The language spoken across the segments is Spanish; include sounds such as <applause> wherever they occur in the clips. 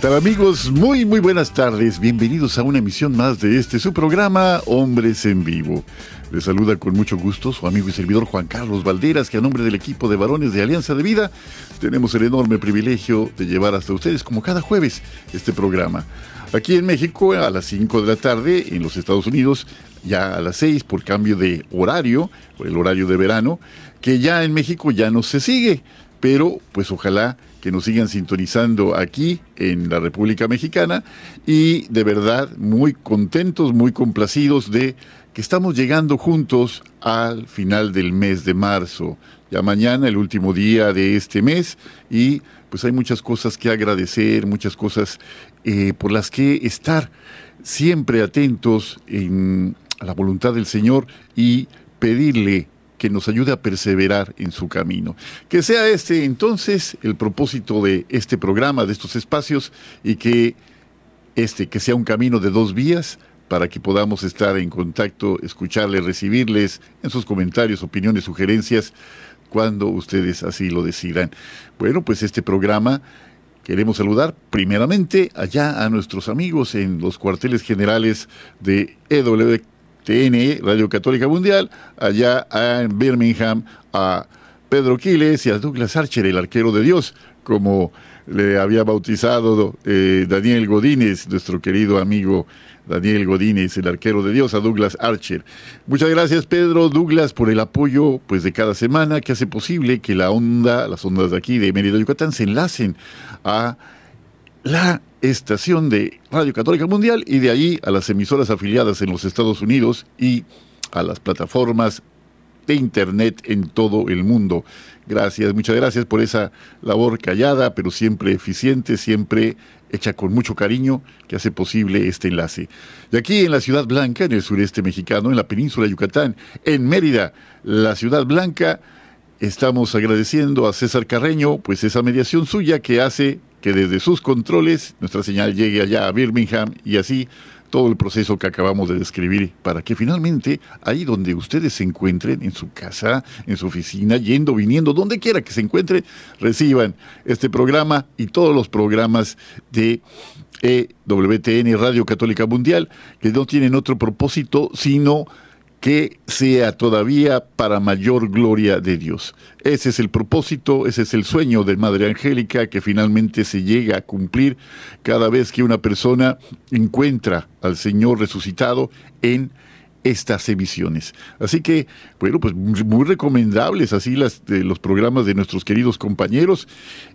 tal amigos? Muy muy buenas tardes. Bienvenidos a una emisión más de este su programa Hombres en Vivo. Les saluda con mucho gusto su amigo y servidor Juan Carlos Valderas, que a nombre del equipo de varones de Alianza de Vida tenemos el enorme privilegio de llevar hasta ustedes, como cada jueves, este programa. Aquí en México a las 5 de la tarde, en los Estados Unidos ya a las 6 por cambio de horario, el horario de verano, que ya en México ya no se sigue, pero pues ojalá que nos sigan sintonizando aquí en la República Mexicana y de verdad muy contentos, muy complacidos de que estamos llegando juntos al final del mes de marzo. Ya mañana, el último día de este mes, y pues hay muchas cosas que agradecer, muchas cosas eh, por las que estar siempre atentos en, a la voluntad del Señor y pedirle que nos ayude a perseverar en su camino. Que sea este entonces el propósito de este programa, de estos espacios, y que este, que sea un camino de dos vías, para que podamos estar en contacto, escucharles, recibirles en sus comentarios, opiniones, sugerencias, cuando ustedes así lo decidan. Bueno, pues este programa queremos saludar primeramente allá a nuestros amigos en los cuarteles generales de EWTN, Radio Católica Mundial, allá en Birmingham, a Pedro Quiles y a Douglas Archer, el arquero de Dios, como le había bautizado eh, Daniel Godínez, nuestro querido amigo Daniel Godínez, el arquero de Dios, a Douglas Archer. Muchas gracias, Pedro, Douglas, por el apoyo pues, de cada semana que hace posible que la onda, las ondas de aquí de Mérida, Yucatán, se enlacen a la estación de Radio Católica Mundial y de ahí a las emisoras afiliadas en los Estados Unidos y a las plataformas de Internet en todo el mundo. Gracias, muchas gracias por esa labor callada, pero siempre eficiente, siempre hecha con mucho cariño, que hace posible este enlace. Y aquí en la Ciudad Blanca, en el sureste mexicano, en la península de Yucatán, en Mérida, la Ciudad Blanca, estamos agradeciendo a César Carreño, pues esa mediación suya que hace que desde sus controles nuestra señal llegue allá a Birmingham y así todo el proceso que acabamos de describir para que finalmente ahí donde ustedes se encuentren, en su casa, en su oficina, yendo, viniendo, donde quiera que se encuentren, reciban este programa y todos los programas de EWTN Radio Católica Mundial que no tienen otro propósito sino que sea todavía para mayor gloria de Dios. Ese es el propósito, ese es el sueño de Madre Angélica que finalmente se llega a cumplir cada vez que una persona encuentra al Señor resucitado en estas emisiones. Así que, bueno, pues muy recomendables así los programas de nuestros queridos compañeros.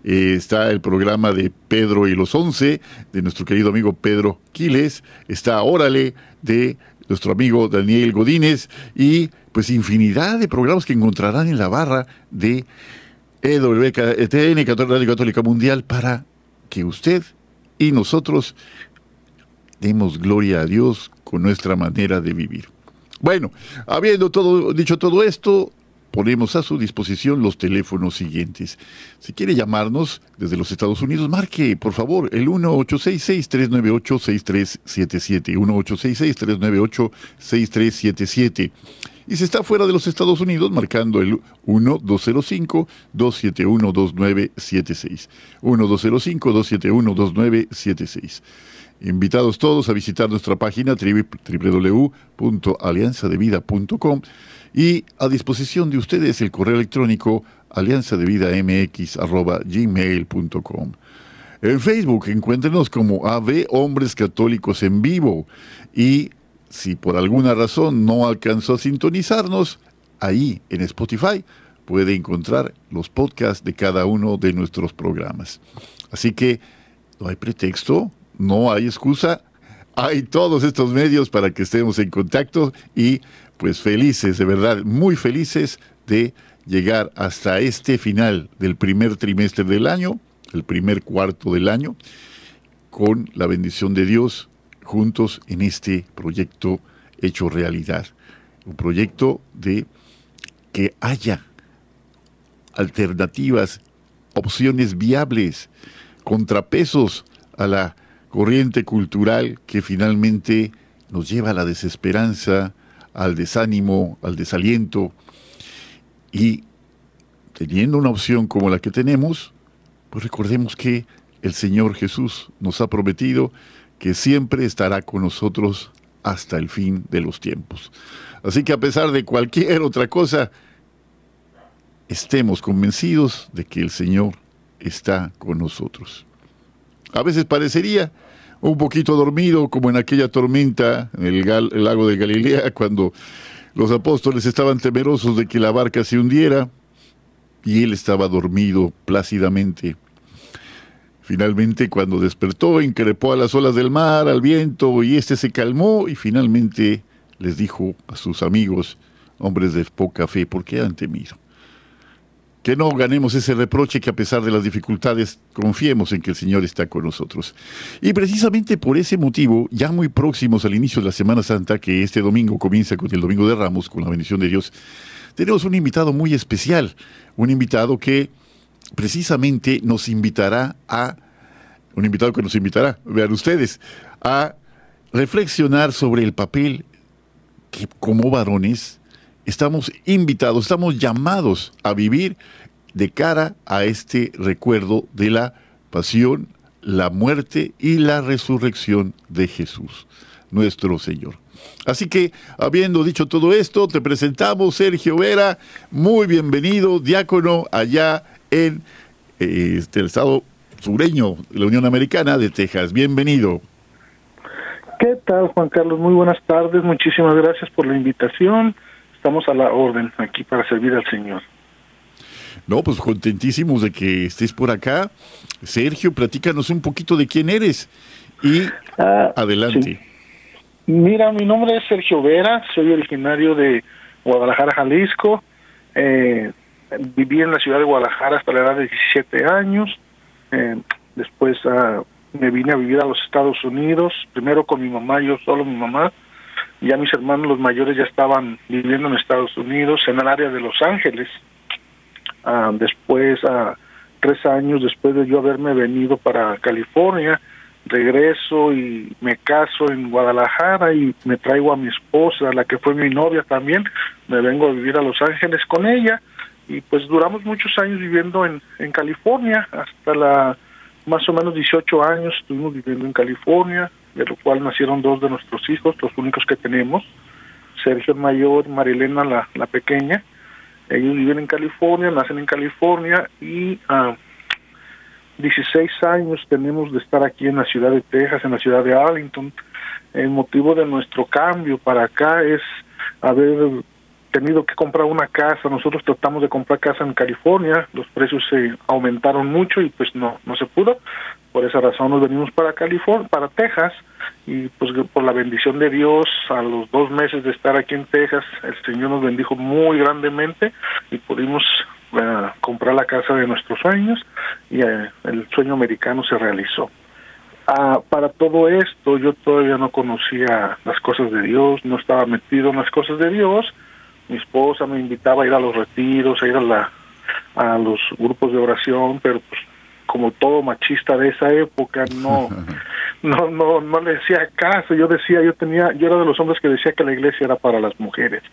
Eh, está el programa de Pedro y los Once, de nuestro querido amigo Pedro Quiles. Está Órale, de nuestro amigo Daniel Godínez y pues infinidad de programas que encontrarán en la barra de EWTN, Radio Católica Mundial, para que usted y nosotros demos gloria a Dios con nuestra manera de vivir. Bueno, habiendo dicho todo esto, ponemos a su disposición los teléfonos siguientes. Si quiere llamarnos desde los Estados Unidos, marque, por favor, el 1-866-398-6377. 1-866-398-6377. Y si está fuera de los Estados Unidos, marcando el 1-205-271-2976. 1-205-271-2976. Invitados todos a visitar nuestra página www.alianzadevida.com y a disposición de ustedes el correo electrónico alianzadevidamx.gmail.com. En Facebook encuéntrenos como AV Hombres Católicos en Vivo y si por alguna razón no alcanzó a sintonizarnos, ahí en Spotify puede encontrar los podcasts de cada uno de nuestros programas. Así que no hay pretexto, no hay excusa, hay todos estos medios para que estemos en contacto y pues felices, de verdad, muy felices de llegar hasta este final del primer trimestre del año, el primer cuarto del año, con la bendición de Dios juntos en este proyecto hecho realidad. Un proyecto de que haya alternativas, opciones viables, contrapesos a la corriente cultural que finalmente nos lleva a la desesperanza, al desánimo, al desaliento. Y teniendo una opción como la que tenemos, pues recordemos que el Señor Jesús nos ha prometido que siempre estará con nosotros hasta el fin de los tiempos. Así que a pesar de cualquier otra cosa, estemos convencidos de que el Señor está con nosotros. A veces parecería un poquito dormido, como en aquella tormenta en el, lago de Galilea, cuando los apóstoles estaban temerosos de que la barca se hundiera y él estaba dormido plácidamente. Finalmente, cuando despertó, increpó a las olas del mar, al viento, y éste se calmó y finalmente les dijo a sus amigos, hombres de poca fe, ¿por qué han temido? Que no ganemos ese reproche que a pesar de las dificultades confiemos en que el Señor está con nosotros. Y precisamente por ese motivo, ya muy próximos al inicio de la Semana Santa, que este domingo comienza con el Domingo de Ramos, con la bendición de Dios, tenemos un invitado muy especial, un invitado que precisamente nos invitará a, un invitado que nos invitará, vean ustedes, a reflexionar sobre el papel que como varones estamos invitados, estamos llamados a vivir de cara a este recuerdo de la pasión, la muerte y la resurrección de Jesús, nuestro Señor. Así que, habiendo dicho todo esto, te presentamos Sergio Vera, muy bienvenido, diácono allá en eh, este, el estado sureño de la Unión Americana de Texas. Bienvenido. ¿Qué tal, Juan Carlos? Muy buenas tardes. Muchísimas gracias por la invitación. Estamos a la orden aquí para servir al Señor. No, pues contentísimos de que estés por acá. Sergio, platícanos un poquito de quién eres y ah, adelante. Mira, mi nombre es Sergio Vera, soy originario de Guadalajara, Jalisco. Eh, viví en la ciudad de Guadalajara hasta la edad de 17 años. Eh, después ah, me vine a vivir a los Estados Unidos, primero con mi mamá, yo solo mi mamá. Ya mis hermanos los mayores ya estaban viviendo en Estados Unidos, en el área de Los Ángeles. Ah, después, ah, tres años después de yo haberme venido para California, regreso y me caso en Guadalajara y me traigo a mi esposa, la que fue mi novia también, me vengo a vivir a Los Ángeles con ella y pues duramos muchos años viviendo en, en California, hasta la más o menos 18 años estuvimos viviendo en California, de lo cual nacieron dos de nuestros hijos, los únicos que tenemos, Sergio el mayor, Marilena la, la pequeña. Ellos viven en California, nacen en California y a 16 años tenemos de estar aquí en la ciudad de Texas, en la ciudad de Arlington. El motivo de nuestro cambio para acá es haber tenido que comprar una casa. Nosotros tratamos de comprar casa en California, los precios se aumentaron mucho y pues no no se pudo. Por esa razón nos venimos para California, para Texas y pues por la bendición de Dios a los dos meses de estar aquí en Texas el Señor nos bendijo muy grandemente y pudimos eh, comprar la casa de nuestros sueños y eh, el sueño americano se realizó. Ah, para todo esto yo todavía no conocía las cosas de Dios, no estaba metido en las cosas de Dios mi esposa me invitaba a ir a los retiros, a ir a, la, a los grupos de oración, pero pues como todo machista de esa época no <laughs> no no no le decía caso. Yo decía yo tenía yo era de los hombres que decía que la iglesia era para las mujeres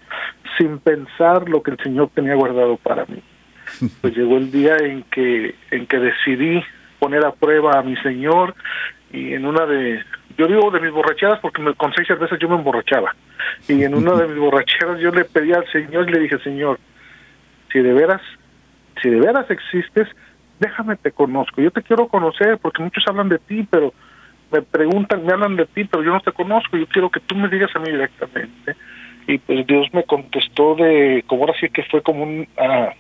sin pensar lo que el señor tenía guardado para mí. <laughs> Pues llegó el día en que en que decidí poner a prueba a mi señor y en una de yo digo de mis borrachadas porque me, con seis cervezas yo me emborrachaba. Y en una de mis borracheras yo le pedí al Señor y le dije, Señor, si de veras, si de veras existes, déjame te conozco. Yo te quiero conocer porque muchos hablan de ti, pero me preguntan, me hablan de ti, pero yo no te conozco. Yo quiero que tú me digas a mí directamente. Y pues Dios me contestó de, como ahora sí que fue como un, ah,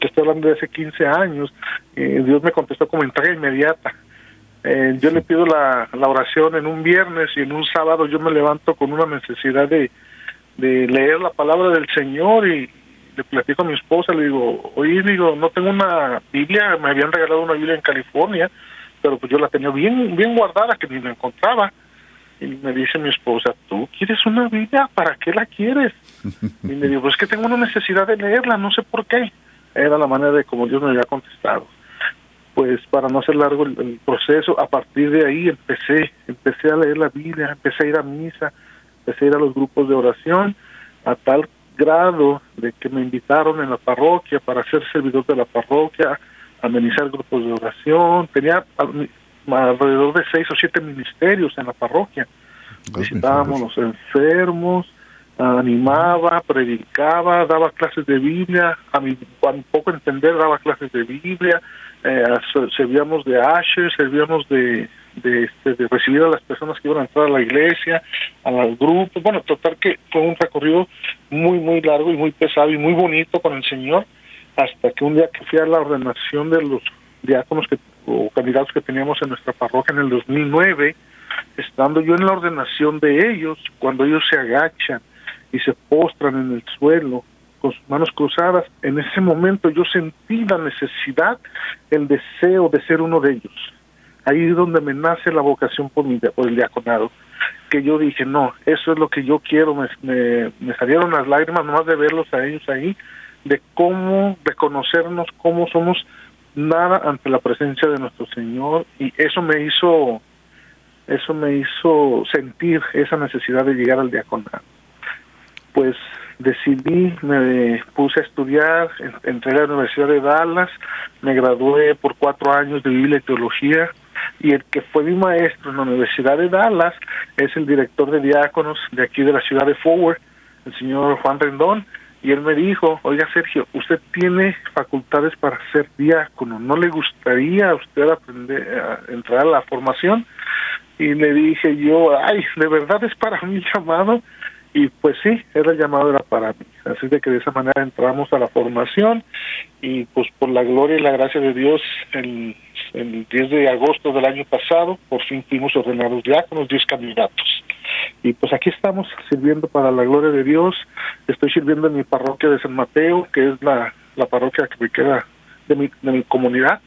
que estoy hablando de hace 15 años, eh, Dios me contestó como entrega inmediata. Eh, yo le pido la, oración en un viernes y en un sábado yo me levanto con una necesidad de leer la palabra del Señor y le platico a mi esposa, le digo, oye, digo, no tengo una Biblia, me habían regalado una Biblia en California, pero pues yo la tenía bien, bien guardada, que ni la encontraba. Y me dice mi esposa, ¿tú quieres una Biblia? ¿Para qué la quieres? Y me digo, es que tengo una necesidad de leerla, no sé por qué. Era la manera de como Dios me había contestado. Pues para no hacer largo el, proceso, a partir de ahí empecé, empecé a leer la Biblia, empecé a ir a misa, empecé a ir a los grupos de oración, a tal grado de que me invitaron en la parroquia para ser servidor de la parroquia, amenizar grupos de oración, tenía alrededor de seis o siete ministerios en la parroquia. Visitábamos los enfermos, animaba, predicaba, daba clases de Biblia, a mi, a poco entender daba clases de Biblia, eh, servíamos de asher, servíamos de, de, este, de recibir a las personas que iban a entrar a la iglesia, a los grupos, bueno, total que fue un recorrido muy, muy largo y muy pesado y muy bonito con el Señor, hasta que un día que fui a la ordenación de los diáconos que, o candidatos que teníamos en nuestra parroquia en el 2009, estando yo en la ordenación de ellos, cuando ellos se agachan y se postran en el suelo con sus manos cruzadas, en ese momento yo sentí la necesidad, el deseo de ser uno de ellos. Ahí es donde me nace la vocación por, mi, por el diaconado, que yo dije, no, eso es lo que yo quiero, me, salieron las lágrimas nomás de verlos a ellos ahí, de cómo reconocernos, cómo somos nada ante la presencia de nuestro Señor y eso me hizo eso me hizo sentir esa necesidad de llegar al diaconado. Pues decidí, me puse a estudiar, entré a la Universidad de Dallas, me gradué por cuatro años de Biblia y Teología, y el que fue mi maestro en la Universidad de Dallas es el director de diáconos de aquí de la ciudad de Forward, el señor Juan Rendón, y él me dijo, oiga Sergio, usted tiene facultades para ser diácono, ¿no le gustaría a usted aprender a entrar a la formación? Y le dije yo, ay, de verdad es para mí <laughs> llamado, y pues sí, era el llamado era para mí. Así de que de esa manera entramos a la formación y pues por la gloria y la gracia de Dios, el, el 10 de agosto del año pasado, por fin fuimos ordenados diáconos, 10 candidatos. Y pues aquí estamos sirviendo para la gloria de Dios. Estoy sirviendo en mi parroquia de San Mateo, que es la, la parroquia que me queda de mi, de mi comunidad.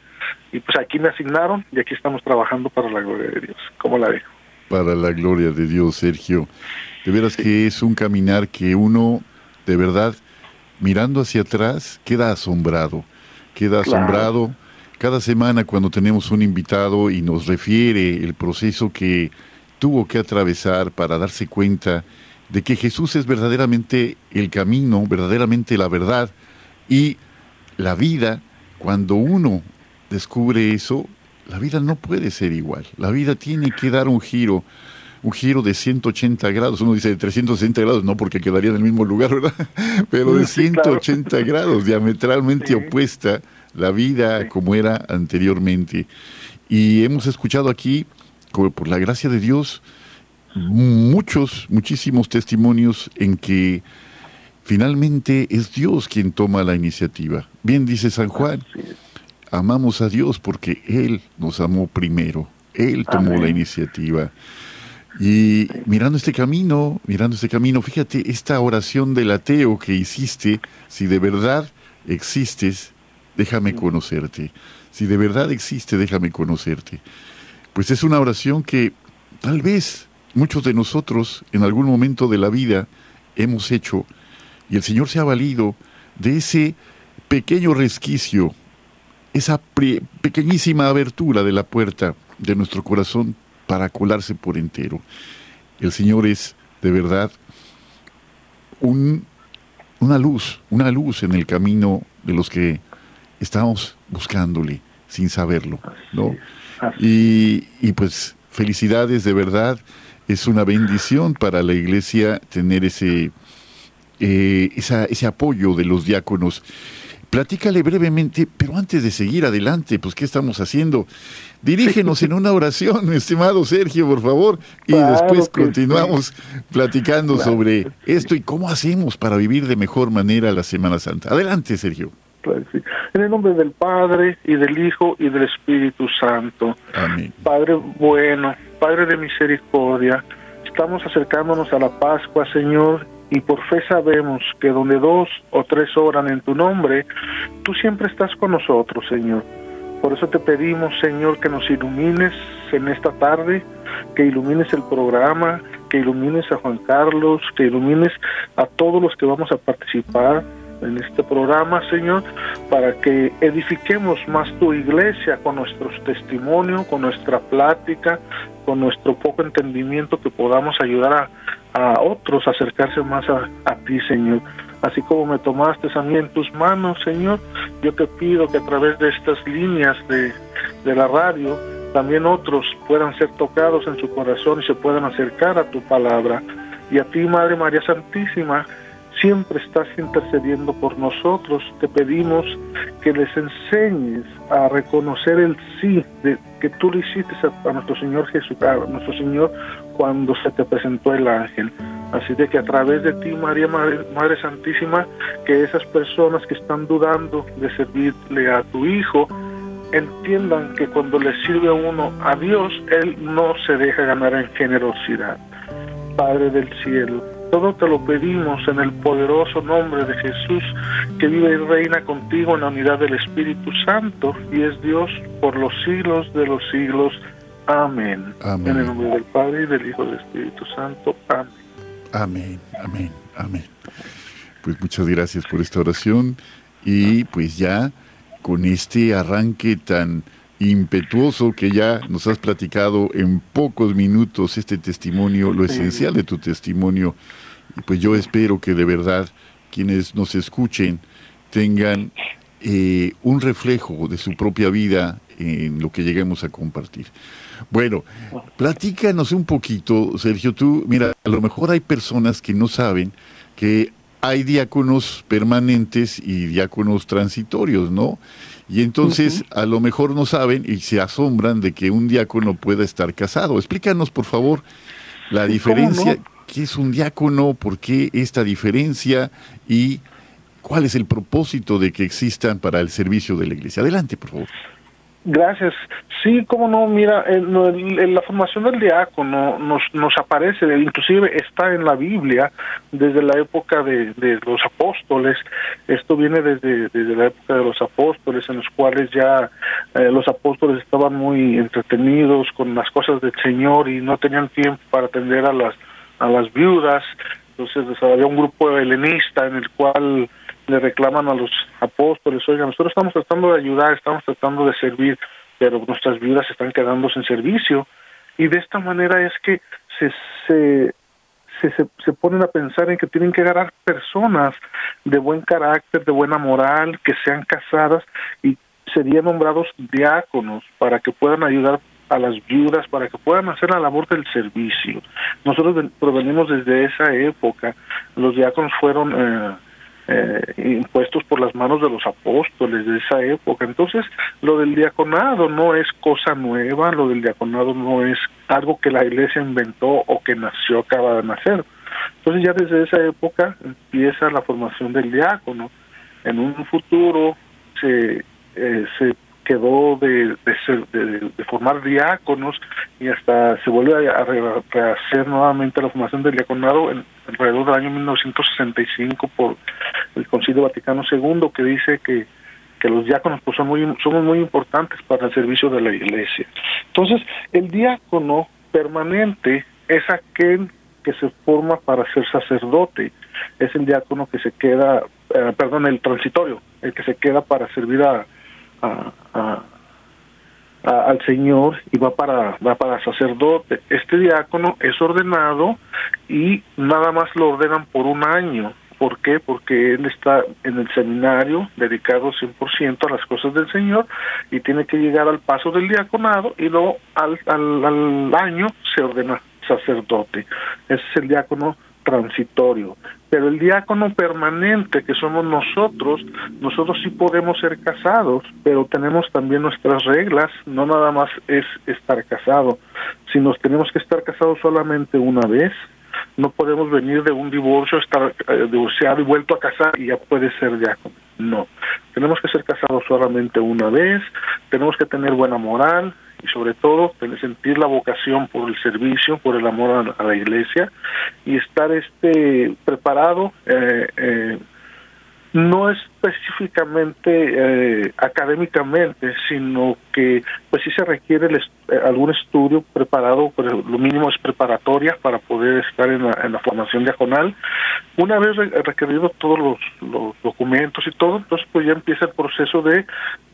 Y pues aquí me asignaron y aquí estamos trabajando para la gloria de Dios. ¿Cómo la dejo? Para la gloria de Dios, Sergio. De veras que es un caminar que uno, de verdad, mirando hacia atrás, queda asombrado. Queda asombrado cada semana cuando tenemos un invitado y nos refiere el proceso que tuvo que atravesar para darse cuenta de que Jesús es verdaderamente el camino, verdaderamente la verdad y la vida, cuando uno descubre eso, la vida no puede ser igual. La vida tiene que dar un giro, un giro de 180 grados. Uno dice de 360 grados, no porque quedaría en el mismo lugar, ¿verdad? <laughs> Pero de 180 grados, diametralmente opuesta la vida como era anteriormente. Y hemos escuchado aquí por la gracia de Dios, muchos, muchísimos testimonios en que finalmente es Dios quien toma la iniciativa. Bien dice San Juan, amamos a Dios porque Él nos amó primero, Él tomó la iniciativa. Y mirando este camino, mirando este camino, fíjate, esta oración del ateo que hiciste, si de verdad existes, déjame conocerte. Si de verdad existe, déjame conocerte. Pues es una oración que tal vez muchos de nosotros en algún momento de la vida hemos hecho. Y el Señor se ha valido de ese pequeño resquicio, esa pequeñísima abertura de la puerta de nuestro corazón para colarse por entero. El Señor es de verdad un, una luz, una luz en el camino de los que estamos buscándole sin saberlo, ¿no? Y, y pues felicidades de verdad. Es una bendición para la iglesia tener ese, eh, ese apoyo de los diáconos. Platícale brevemente, pero antes de seguir adelante, pues ¿qué estamos haciendo? Dirígenos en una oración, <laughs> estimado Sergio, por favor, y después continuamos platicando sobre esto y cómo hacemos para vivir de mejor manera la Semana Santa. Adelante, Sergio. En el nombre del Padre y del Hijo y del Espíritu Santo. Amén. Padre bueno, Padre de misericordia, estamos acercándonos a la Pascua, Señor, y por fe sabemos que donde dos o tres oran en tu nombre, tú siempre estás con nosotros, Señor. Por eso te pedimos, Señor, que nos ilumines en esta tarde, que ilumines el programa, que ilumines a Juan Carlos, que ilumines a todos los que vamos a participar en este programa, Señor, para que edifiquemos más tu iglesia con nuestros testimonios, con nuestra plática, con nuestro poco entendimiento, que podamos ayudar a, otros a acercarse más a, ti, Señor. Así como me tomaste a mí en tus manos, Señor, yo te pido que a través de estas líneas de la radio, también otros puedan ser tocados en su corazón y se puedan acercar a tu palabra. Y a ti, Madre María Santísima, siempre estás intercediendo por nosotros. Te pedimos que les enseñes a reconocer el sí de, que tú le hiciste a, nuestro Señor Jesús, a nuestro Señor cuando se te presentó el ángel. Así de que a través de ti, María Madre, Madre Santísima, que esas personas que están dudando de servirle a tu Hijo, entiendan que cuando le sirve uno a Dios, Él no se deja ganar en generosidad. Padre del cielo, todo te lo pedimos en el poderoso nombre de Jesús, que vive y reina contigo en la unidad del Espíritu Santo y es Dios por los siglos de los siglos. Amén. En el nombre del Padre y del Hijo y del Espíritu Santo. Amén. Amén, amén, amén. Pues muchas gracias por esta oración y pues ya con este arranque tan impetuoso que ya nos has platicado en pocos minutos este testimonio, lo esencial de tu testimonio. Y pues yo espero que de verdad quienes nos escuchen tengan eh, un reflejo de su propia vida en lo que lleguemos a compartir. Bueno, platícanos un poquito, Sergio, tú, mira, a lo mejor hay personas que no saben que hay diáconos permanentes y diáconos transitorios, ¿no? Y entonces a lo mejor no saben y se asombran de que un diácono pueda estar casado. Explícanos, por favor, la diferencia, qué es un diácono, por qué esta diferencia y cuál es el propósito de que existan para el servicio de la iglesia. Adelante, por favor. Gracias. Sí, cómo no, mira, la formación del diácono nos, aparece, inclusive está en la Biblia desde la época de, los apóstoles. Esto viene desde, la época de los apóstoles, en los cuales ya eh, los apóstoles estaban muy entretenidos con las cosas del Señor y no tenían tiempo para atender a las, a las viudas. Entonces había un grupo helenista en el cual le reclaman a los apóstoles, oigan, nosotros estamos tratando de ayudar, estamos tratando de servir, pero nuestras vidas están quedando sin servicio. Y de esta manera es que se, se, se, se, ponen a pensar en que tienen que agarrar personas de buen carácter, de buena moral, que sean casadas y serían nombrados diáconos para que puedan ayudar a las viudas, para que puedan hacer la labor del servicio. Nosotros provenimos desde esa época. Los diáconos fueron... Eh, eh, impuestos por las manos de los apóstoles de esa época. Entonces, lo del diaconado no es cosa nueva, lo del diaconado no es algo que la iglesia inventó o que nació, acaba de nacer. Entonces, ya desde esa época empieza la formación del diácono. En un futuro se, eh, se quedó de, de, formar diáconos y hasta se vuelve a, rehacer nuevamente la formación del diaconado en, alrededor del año 1965 por el Concilio Vaticano II que dice que, que los diáconos pues son muy somos muy importantes para el servicio de la iglesia. Entonces, el diácono permanente es aquel que se forma para ser sacerdote, es el diácono que se queda, eh, perdón, el transitorio, el que se queda para servir a, a, al Señor y va para, va para sacerdote. Este diácono es ordenado y nada más lo ordenan por un año. ¿Por qué? Porque él está en el seminario dedicado 100% a las cosas del Señor y tiene que llegar al paso del diaconado y luego al, al, al año se ordena sacerdote. Ese es el diácono transitorio. Pero el diácono permanente que somos nosotros, nosotros sí podemos ser casados, pero tenemos también nuestras reglas, no nada más es estar casado, sino tenemos que estar casados solamente una vez, No podemos venir de un divorcio, estar eh, divorciado y vuelto a casar y ya puede ser diácono. No. Tenemos que ser casados solamente una vez, tenemos que tener buena moral y sobre todo sentir la vocación por el servicio, por el amor a, la iglesia y estar este preparado eh, eh, no específicamente eh, académicamente, sino que pues sí se requiere eh, algún estudio preparado, pero lo mínimo es preparatoria para poder estar en la, en la formación diaconal. Una vez requerido todos los, los, documentos y todo, entonces pues ya empieza el proceso de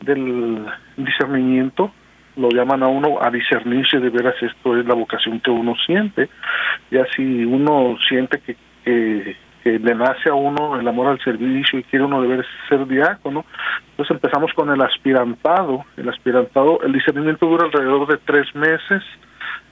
del discernimiento lo llaman a uno a discernirse de veras esto es la vocación que uno siente. Ya si uno siente que, que que le nace a uno el amor al servicio y quiere uno deber ser diácono. Entonces empezamos con el aspirantado. El aspirantado, el discernimiento dura alrededor de tres meses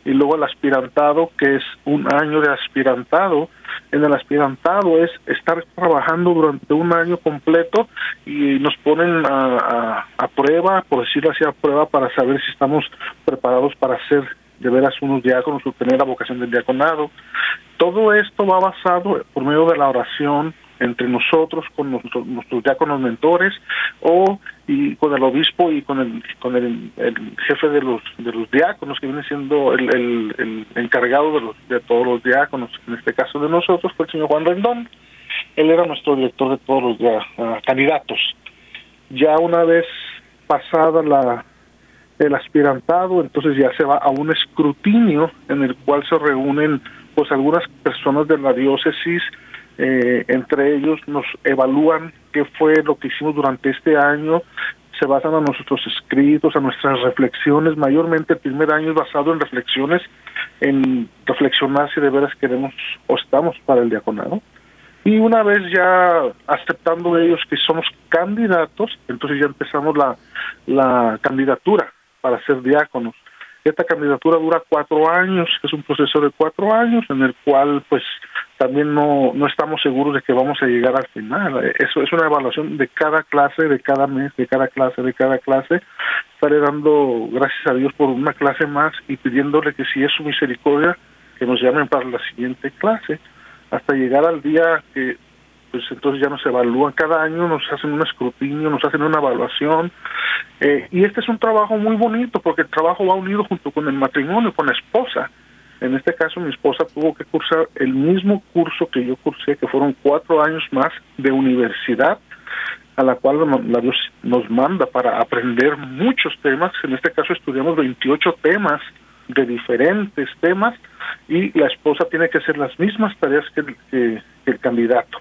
y luego el aspirantado, que es un año de aspirantado. En el aspirantado es estar trabajando durante un año completo y nos ponen a, a prueba, por decirlo así, a prueba para saber si estamos preparados para ser de veras unos diáconos o tener la vocación del diaconado. Todo esto va basado por medio de la oración entre nosotros, con nuestros, nuestros diáconos mentores, o y con el obispo y con el con el, jefe de los de los diáconos que viene siendo el, encargado de los de todos los diáconos en este caso de nosotros fue el señor Juan Rendón. Él era nuestro director de todos los uh, candidatos. Ya una vez pasada la el aspirantado, entonces ya se va a un escrutinio en el cual se reúnen pues algunas personas de la diócesis, eh, entre ellos nos evalúan qué fue lo que hicimos durante este año, se basan a nuestros escritos, a nuestras reflexiones, mayormente el primer año es basado en reflexiones, en reflexionar si de veras queremos o estamos para el diaconado. Y una vez ya aceptando ellos que somos candidatos, entonces ya empezamos la, la candidatura para ser diáconos. Esta candidatura dura cuatro años, es un proceso de cuatro años en el cual pues también no, no estamos seguros de que vamos a llegar al final. Eso es una evaluación de cada clase, de cada mes, de cada clase, de cada clase. Estaré dando gracias a Dios por una clase más y pidiéndole que si es su misericordia, que nos llamen para la siguiente clase, hasta llegar al día que pues entonces ya nos evalúan cada año, nos hacen un escrutinio, nos hacen una evaluación. Eh, y este es un trabajo muy bonito porque el trabajo va unido junto con el matrimonio, con la esposa. En este caso mi esposa tuvo que cursar el mismo curso que yo cursé, que fueron cuatro años más de universidad, a la cual la Dios nos manda para aprender muchos temas. En este caso estudiamos 28 temas de diferentes temas y la esposa tiene que hacer las mismas tareas que el candidato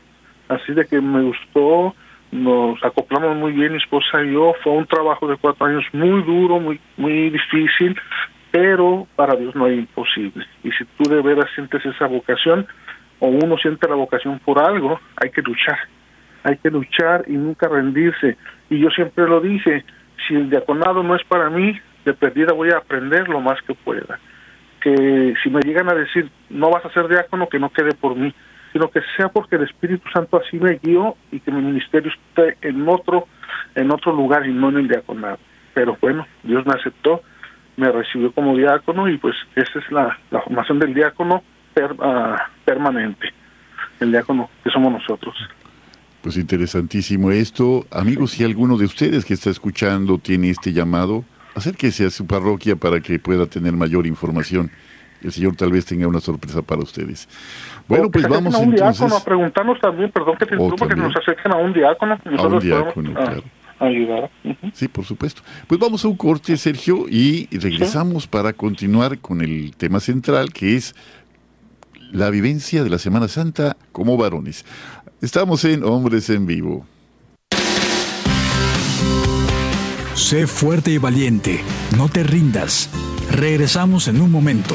así de que me gustó, nos acoplamos muy bien mi esposa y yo, fue un trabajo de cuatro años muy duro, muy, muy difícil, pero para Dios no hay imposible. Y si tú de veras sientes esa vocación, o uno siente la vocación por algo, hay que luchar, hay que luchar y nunca rendirse. Y yo siempre lo dije, si el diaconado no es para mí, de perdida voy a aprender lo más que pueda. Que si me llegan a decir, no vas a ser diácono, que no quede por mí sino que sea porque el Espíritu Santo así me guió y que mi ministerio esté en otro, en otro lugar y no en el diaconado. Pero bueno, Dios me aceptó, me recibió como diácono y pues esa es la, formación del diácono ah, permanente, el diácono que somos nosotros. Pues interesantísimo esto. Amigos, si alguno de ustedes que está escuchando tiene este llamado, acérquese a su parroquia para que pueda tener mayor información. El Señor tal vez tenga una sorpresa para ustedes. Bueno, pues vamos a un diácono a preguntarnos también, perdón que te interrumpa, que nos acerquen a un diácono. A un diácono, claro. ayudar. Sí, por supuesto. Pues vamos a un corte, Sergio, y regresamos para continuar con el tema central, que es la vivencia de la Semana Santa como varones. Estamos en Hombres en Vivo. Sé fuerte y valiente, no te rindas. Regresamos en un momento.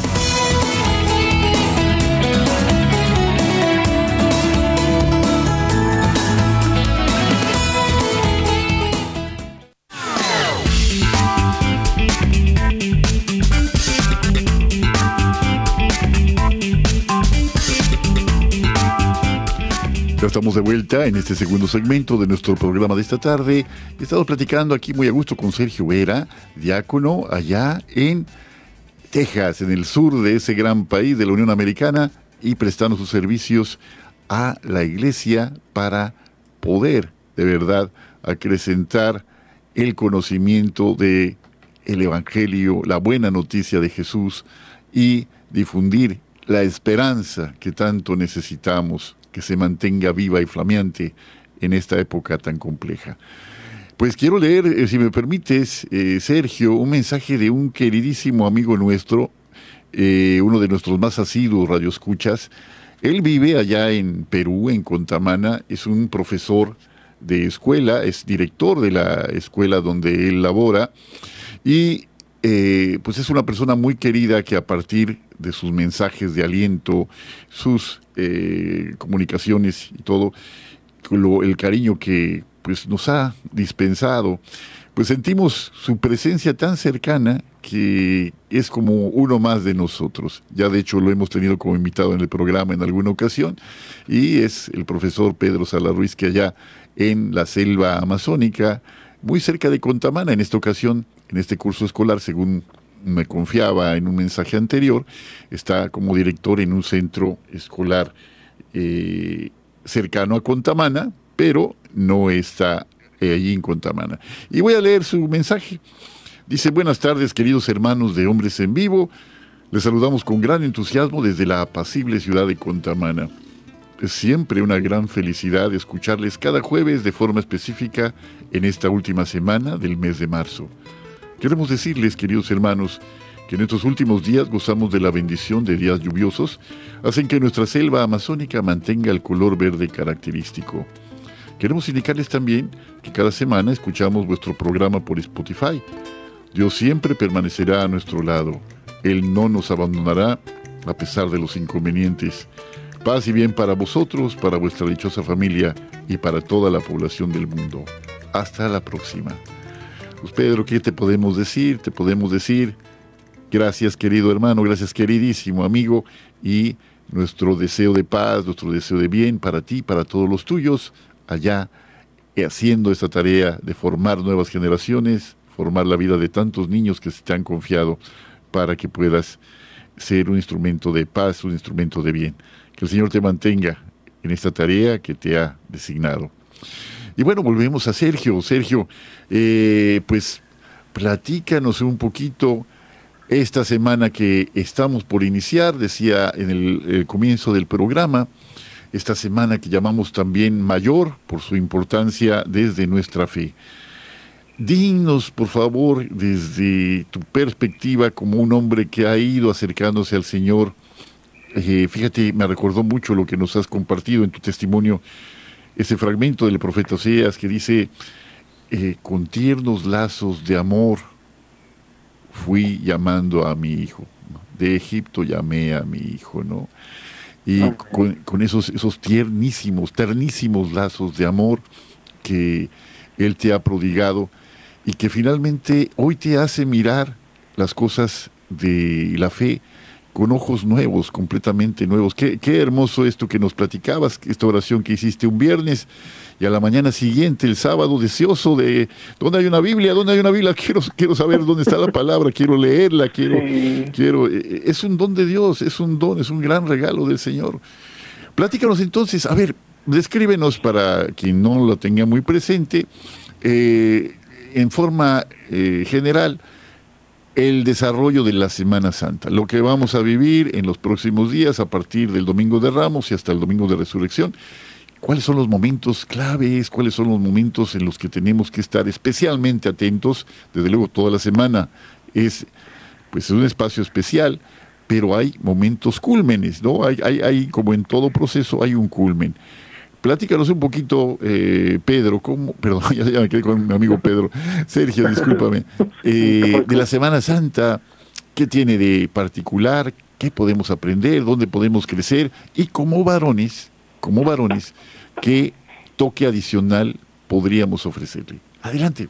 Estamos de vuelta en este segundo segmento de nuestro programa de esta tarde. Estamos platicando aquí muy a gusto con Sergio Vera, diácono allá en Texas, en el sur de ese gran país de la Unión Americana y prestando sus servicios a la iglesia para poder de verdad acrecentar el conocimiento de el evangelio, la buena noticia de Jesús y difundir la esperanza que tanto necesitamos que se mantenga viva y flameante en esta época tan compleja. Pues quiero leer, eh, si me permites, eh, Sergio, un mensaje de un queridísimo amigo nuestro, eh, uno de nuestros más asiduos radioescuchas. Él vive allá en Perú, en Contamana, es un profesor de escuela, es director de la escuela donde él labora y pues es una persona muy querida que a partir de sus mensajes de aliento, sus eh, comunicaciones y todo, el cariño que pues nos ha dispensado, pues sentimos su presencia tan cercana que es como uno más de nosotros. Ya de hecho lo hemos tenido como invitado en el programa en alguna ocasión y es el profesor Pedro Ruiz que allá en la selva amazónica, muy cerca de Contamana, en esta ocasión, en este curso escolar, según me confiaba en un mensaje anterior, está como director en un centro escolar eh, cercano a Contamana, pero no está eh, allí en Contamana. Y voy a leer su mensaje. Dice, buenas tardes queridos hermanos de Hombres en Vivo, les saludamos con gran entusiasmo desde la apacible ciudad de Contamana. Es siempre una gran felicidad escucharles cada jueves de forma específica en esta última semana del mes de marzo. Queremos decirles, queridos hermanos, que en estos últimos días gozamos de la bendición de días lluviosos, hacen que nuestra selva amazónica mantenga el color verde característico. Queremos indicarles también que cada semana escuchamos vuestro programa por Spotify. Dios siempre permanecerá a nuestro lado. Él no nos abandonará a pesar de los inconvenientes. Paz y bien para vosotros, para vuestra dichosa familia y para toda la población del mundo. Hasta la próxima. Pues Pedro, ¿qué te podemos decir? Te podemos decir, gracias querido hermano, gracias queridísimo amigo, y nuestro deseo de paz, nuestro deseo de bien para ti, para todos los tuyos, allá eh, haciendo esta tarea de formar nuevas generaciones, formar la vida de tantos niños que se te han confiado para que puedas ser un instrumento de paz, un instrumento de bien. Que el Señor te mantenga en esta tarea que te ha designado. Y bueno, volvemos a Sergio. Sergio, eh, pues platícanos un poquito esta semana que estamos por iniciar, decía en el, comienzo del programa, esta semana que llamamos también mayor por su importancia desde nuestra fe. Dinos, por favor, desde tu perspectiva como un hombre que ha ido acercándose al Señor, eh, fíjate, me recordó mucho lo que nos has compartido en tu testimonio ese fragmento del profeta Oseas que dice, eh, con tiernos lazos de amor fui llamando a mi hijo, de Egipto llamé a mi hijo, ¿no? Y con, esos, esos tiernísimos, ternísimos lazos de amor que Él te ha prodigado y que finalmente hoy te hace mirar las cosas de la fe con ojos nuevos, completamente nuevos. Qué, hermoso esto que nos platicabas, esta oración que hiciste un viernes y a la mañana siguiente, el sábado, deseoso de, ¿dónde hay una Biblia? ¿Dónde hay una Biblia? <laughs> Quiero, quiero saber dónde está la palabra, quiero leerla, quiero, quiero, eh, eh, es un don de Dios, es un don, es un gran regalo del Señor. Platícanos entonces, a ver, descríbenos para quien no lo tenga muy presente, eh, en forma general, el desarrollo de la Semana Santa, lo que vamos a vivir en los próximos días a partir del Domingo de Ramos y hasta el Domingo de Resurrección. cuáles son los momentos claves, cuáles son los momentos en los que tenemos que estar especialmente atentos. Desde luego, toda la semana es pues es un espacio especial, pero hay momentos cúlmenes, ¿no? Hay, hay, hay como en todo proceso, hay un culmen. Platícanos un poquito, eh, Pedro, cómo, <laughs> perdón, ya, me quedé con mi amigo Pedro, Sergio, discúlpame, <laughs> eh, de la Semana Santa, ¿qué tiene de particular? ¿Qué podemos aprender? ¿Dónde podemos crecer? Y como varones, como varones, ¿qué toque adicional podríamos ofrecerle? Adelante.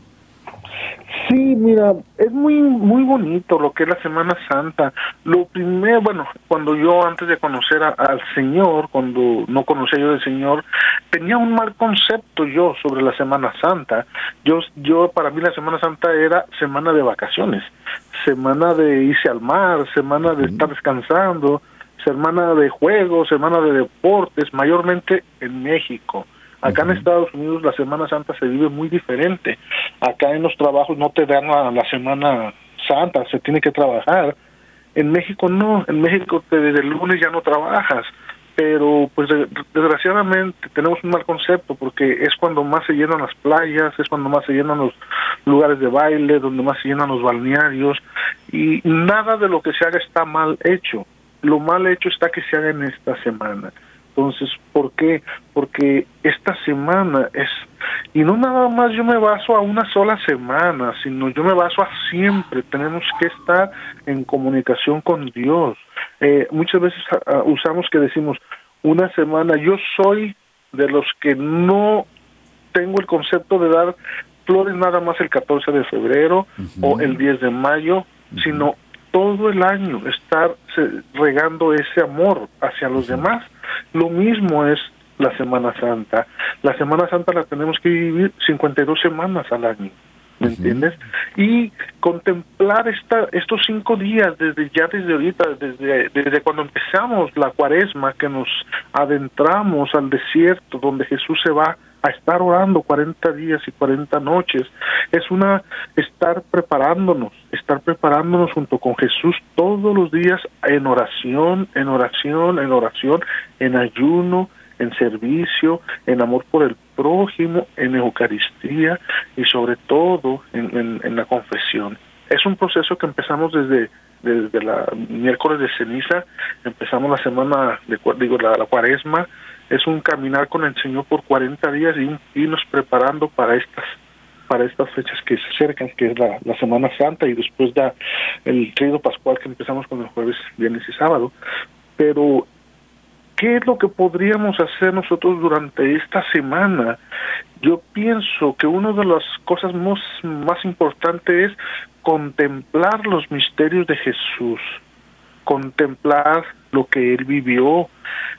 Sí, mira, es muy muy bonito lo que es la Semana Santa. Lo primero, bueno, cuando yo antes de conocer al Señor, cuando no conocía yo del Señor, tenía un mal concepto yo sobre la Semana Santa. Yo yo para mí la Semana Santa era semana de vacaciones, semana de irse al mar, semana de estar descansando, semana de juegos, semana de deportes, mayormente en México. Acá en Estados Unidos la Semana Santa se vive muy diferente. Acá en los trabajos no te dan la, Semana Santa, se tiene que trabajar. En México no, en México desde el lunes ya no trabajas, pero pues desgraciadamente tenemos un mal concepto porque es cuando más se llenan las playas, es cuando más se llenan los lugares de baile, donde más se llenan los balnearios y nada de lo que se haga está mal hecho. Lo mal hecho está que se haga en esta semana. Entonces, ¿por qué? Porque esta semana es, y no nada más yo me baso a una sola semana, sino yo me baso a siempre, tenemos que estar en comunicación con Dios. Eh, muchas veces ah, ah, usamos que decimos, una semana, yo soy de los que no tengo el concepto de dar flores nada más el 14 de febrero o el 10 de mayo, sino todo el año estar regando ese amor hacia los demás. Lo mismo es la Semana Santa. La Semana Santa la tenemos que vivir 52 semanas al año. ¿Me entiendes? Y contemplar esta, estos cinco días desde ya desde ahorita, desde, desde cuando empezamos la cuaresma, que nos adentramos al desierto donde Jesús se va a estar orando 40 días y 40 noches. Es una estar preparándonos, estar preparándonos junto con Jesús todos los días en oración, en oración, en oración, en ayuno, en servicio, en amor por el prójimo, en Eucaristía y sobre todo en, la confesión. Es un proceso que empezamos desde desde la miércoles de ceniza, empezamos la semana, de, digo, la, la cuaresma, es un caminar con el Señor por 40 días y irnos preparando para estas para estas fechas que se acercan, que es la, Semana Santa y después da el trío pascual que empezamos con el jueves, viernes y sábado. Pero, ¿qué es lo que podríamos hacer nosotros durante esta semana? Yo pienso que una de las cosas más, más importantes es contemplar los misterios de Jesús, contemplar lo que Él vivió,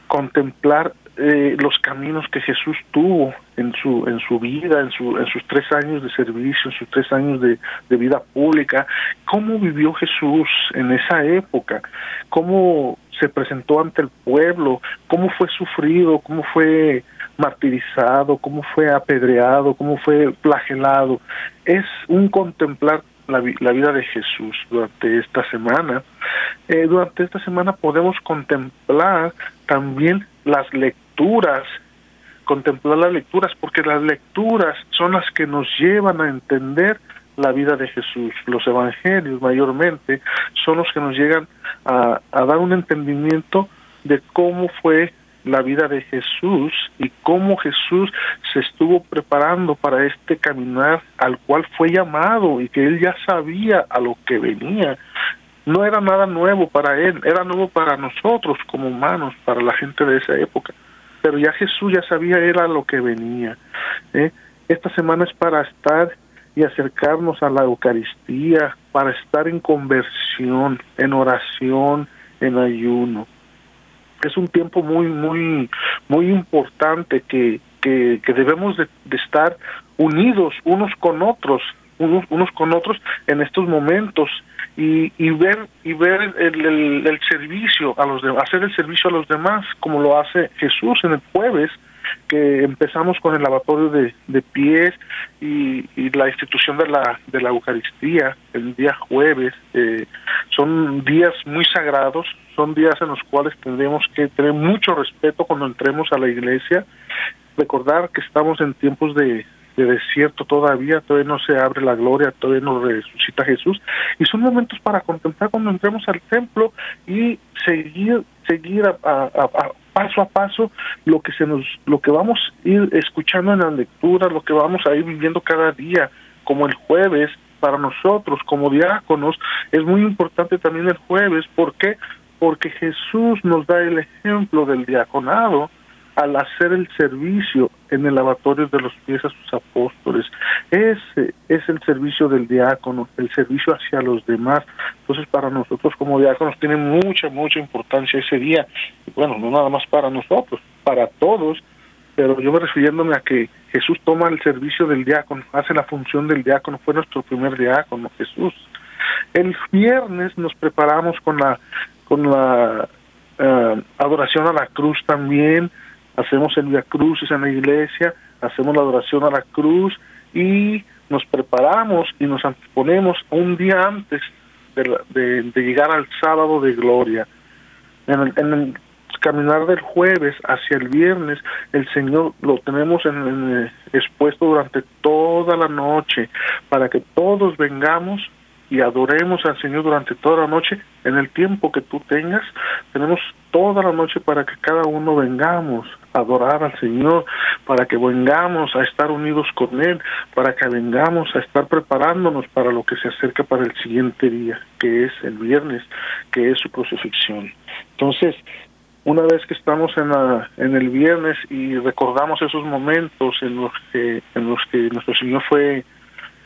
contemplar eh, los caminos que Jesús tuvo en su en su vida, en su en sus tres años de servicio, en sus tres años de, de vida pública, cómo vivió Jesús en esa época, cómo se presentó ante el pueblo, cómo fue sufrido, cómo fue martirizado, cómo fue apedreado, cómo fue flagelado. Es un contemplar la, la, vida de Jesús durante esta semana. Eh, durante esta semana podemos contemplar también las lecturas, contemplar las lecturas, porque las lecturas son las que nos llevan a entender la vida de Jesús. Los evangelios mayormente son los que nos llegan a, a dar un entendimiento de cómo fue la vida de Jesús y cómo Jesús se estuvo preparando para este caminar al cual fue llamado y que él ya sabía a lo que venía no era nada nuevo para él, era nuevo para nosotros como humanos, para la gente de esa época. Pero ya Jesús ya sabía era lo que venía. ¿eh? Esta semana es para estar y acercarnos a la Eucaristía, para estar en conversión, en oración, en ayuno. Es un tiempo muy, muy, muy importante que, que, que debemos de, de estar unidos unos con otros, unos, unos con otros en estos momentos y, y ver y ver el, el, servicio a los demás, hacer el servicio a los demás como lo hace Jesús en el jueves que empezamos con el lavatorio de, de pies y, y, la institución de la de la Eucaristía el día jueves eh, son días muy sagrados son días en los cuales tendremos que tener mucho respeto cuando entremos a la iglesia recordar que estamos en tiempos de, de desierto todavía, todavía no se abre la gloria, todavía no resucita Jesús, y son momentos para contemplar cuando entremos al templo y seguir, seguir a, paso a paso lo que se nos, lo que vamos a ir escuchando en la lectura, lo que vamos a ir viviendo cada día, como el jueves, para nosotros como diáconos, es muy importante también el jueves, ¿por qué? Porque Jesús nos da el ejemplo del diaconado, al hacer el servicio en el lavatorio de los pies a sus apóstoles. Ese es el servicio del diácono, el servicio hacia los demás. Entonces, para nosotros como diáconos tiene mucha, mucha importancia ese día. bueno, no nada más para nosotros, para todos, pero yo me refiriéndome a que Jesús toma el servicio del diácono, hace la función del diácono, fue nuestro primer diácono, Jesús. El viernes nos preparamos con la con la eh, adoración a la cruz también, hacemos el Via Crucis en la iglesia, hacemos la adoración a la cruz y nos preparamos y nos ponemos un día antes de, llegar al sábado de gloria. En el, caminar del jueves hacia el viernes, el Señor lo tenemos en, expuesto durante toda la noche para que todos vengamos y adoremos al Señor durante toda la noche en el tiempo que tú tengas. Tenemos toda la noche para que cada uno vengamos a adorar al Señor, para que vengamos a estar unidos con Él, para que vengamos a estar preparándonos para lo que se acerca para el siguiente día, que es el viernes, que es su crucifixión. Entonces, una vez que estamos en, la, en el viernes y recordamos esos momentos en los que, en los que nuestro Señor fue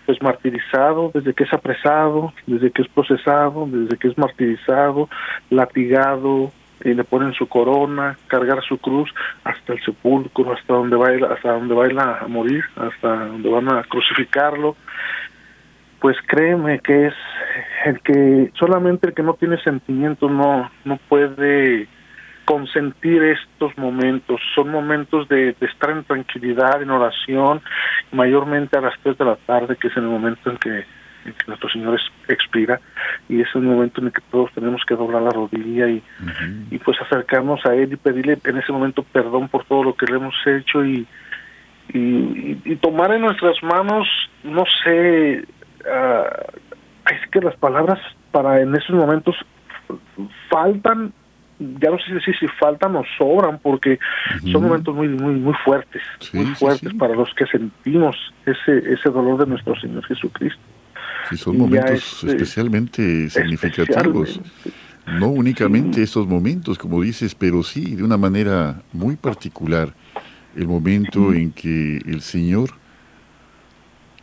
pues martirizado, desde que es apresado, desde que es procesado, desde que es martirizado, latigado, y le ponen su corona, cargar su cruz hasta el sepulcro, hasta donde va hasta donde va a morir, hasta donde van a crucificarlo. Pues créeme que es el que solamente el que no tiene sentimientos no no puede consentir estos momentos. Son momentos de, estar en tranquilidad, en oración, mayormente a las 3 de la tarde, que es el momento en que, nuestro Señor expira, y es el momento en el que todos tenemos que doblar la rodilla y, y pues acercarnos a Él y pedirle en ese momento perdón por todo lo que le hemos hecho y, y, tomar en nuestras manos, no sé, uh, es que las palabras para en esos momentos faltan ya no sé si, faltan o sobran porque son momentos muy muy muy fuertes muy fuertes para los que sentimos ese ese dolor de nuestro Señor Jesucristo. Sí son momentos este, especialmente significativos. no únicamente esos momentos como dices pero sí de una manera muy particular el momento en que el Señor